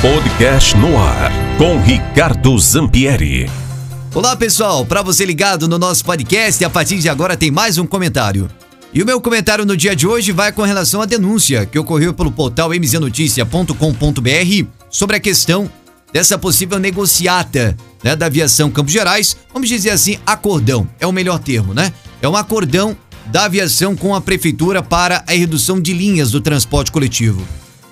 Podcast no ar com Ricardo Zampieri. Olá pessoal, para você ligado no nosso podcast, a partir de agora tem mais um comentário. E o meu comentário no dia de hoje vai com relação à denúncia que ocorreu pelo portal mznoticia.com.br sobre a questão dessa possível negociata né, da aviação Campos Gerais, vamos dizer assim, acordão, é o melhor termo, né? É um acordão da aviação com a prefeitura para a redução de linhas do transporte coletivo.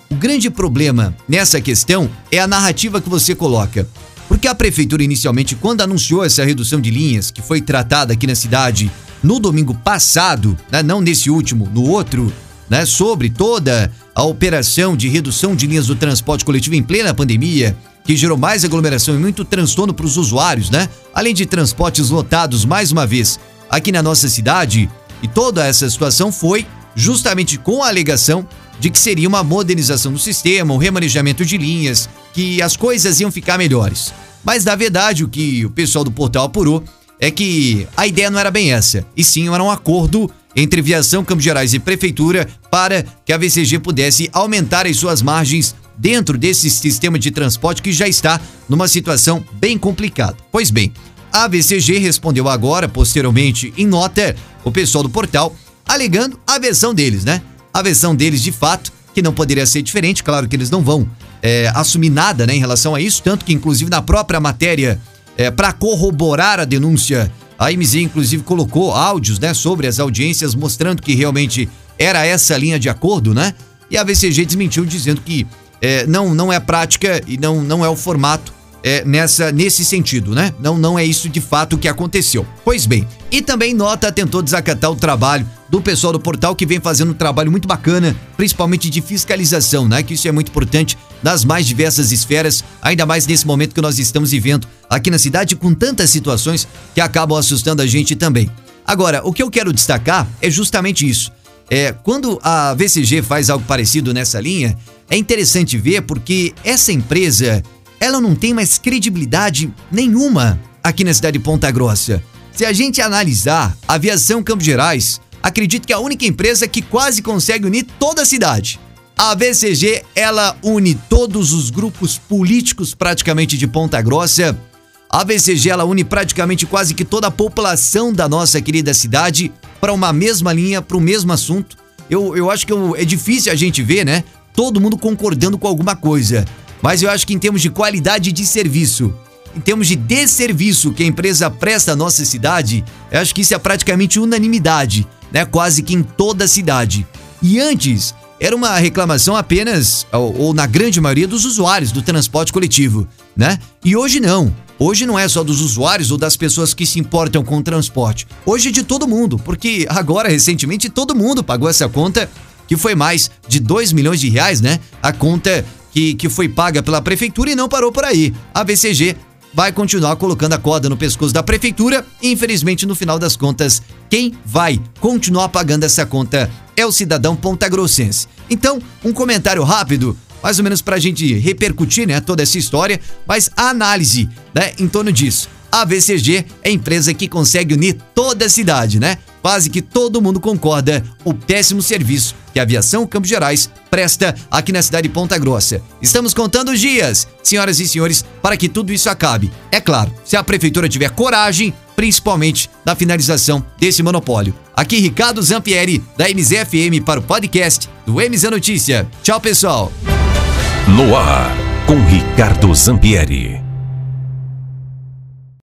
O grande problema nessa questão é a narrativa que você coloca. Porque a prefeitura inicialmente, quando anunciou essa redução de linhas, que foi tratada aqui na cidade no domingo passado, né, não nesse último, no outro, né, sobre toda a operação de redução de linhas do transporte coletivo em plena pandemia, que gerou mais aglomeração e muito transtorno para os usuários, né? Além de transportes lotados mais uma vez aqui na nossa cidade, e toda essa situação foi justamente com a alegação de que seria uma modernização do sistema, um remanejamento de linhas, que as coisas iam ficar melhores. Mas na verdade, o que o pessoal do portal apurou é que a ideia não era bem essa, e sim era um acordo entre Viação Campos Gerais e Prefeitura para que a VCG pudesse aumentar as suas margens dentro desse sistema de transporte que já está numa situação bem complicada. Pois bem, a VCG respondeu agora, posteriormente, em nota, o pessoal do portal, alegando a versão deles, né? A versão deles, de fato, que não poderia ser diferente, claro que eles não vão é, assumir nada né, em relação a isso, tanto que, inclusive, na própria matéria, é, para corroborar a denúncia, a MZ, inclusive, colocou áudios né, sobre as audiências, mostrando que realmente era essa linha de acordo, né? E a VCG desmentiu, dizendo que é, não, não é prática e não, não é o formato é, nessa nesse sentido, né? Não, não é isso de fato que aconteceu. Pois bem, e também Nota tentou desacatar o trabalho do pessoal do portal que vem fazendo um trabalho muito bacana, principalmente de fiscalização, né? Que isso é muito importante nas mais diversas esferas, ainda mais nesse momento que nós estamos vivendo aqui na cidade com tantas situações que acabam assustando a gente também. Agora, o que eu quero destacar é justamente isso. É, quando a VCG faz algo parecido nessa linha, é interessante ver porque essa empresa ela não tem mais credibilidade nenhuma aqui na cidade de Ponta Grossa. Se a gente analisar a Aviação Campos Gerais, acredito que é a única empresa que quase consegue unir toda a cidade. A VCG, ela une todos os grupos políticos praticamente de Ponta Grossa. A VCG, ela une praticamente quase que toda a população da nossa querida cidade para uma mesma linha, para o mesmo assunto. Eu, eu acho que eu, é difícil a gente ver, né? Todo mundo concordando com alguma coisa. Mas eu acho que em termos de qualidade de serviço, em termos de desserviço que a empresa presta à nossa cidade, eu acho que isso é praticamente unanimidade, né? Quase que em toda a cidade. E antes, era uma reclamação apenas, ou, ou, na grande maioria, dos usuários do transporte coletivo, né? E hoje não. Hoje não é só dos usuários ou das pessoas que se importam com o transporte. Hoje é de todo mundo, porque agora, recentemente, todo mundo pagou essa conta, que foi mais de 2 milhões de reais, né? A conta que, que foi paga pela prefeitura e não parou por aí. A VCG vai continuar colocando a corda no pescoço da prefeitura e, infelizmente, no final das contas, quem vai continuar pagando essa conta é o cidadão pontagrossense. Então, um comentário rápido, mais ou menos para a gente repercutir né, toda essa história, mas a análise né, em torno disso. A VCG é a empresa que consegue unir toda a cidade, né? quase que todo mundo concorda o péssimo serviço que a Aviação Campos Gerais presta aqui na cidade de Ponta Grossa. Estamos contando os dias, senhoras e senhores, para que tudo isso acabe. É claro, se a prefeitura tiver coragem, principalmente na finalização desse monopólio. Aqui Ricardo Zampieri, da MZFM para o podcast do MZ Notícia. Tchau, pessoal. No ar, com Ricardo Zampieri.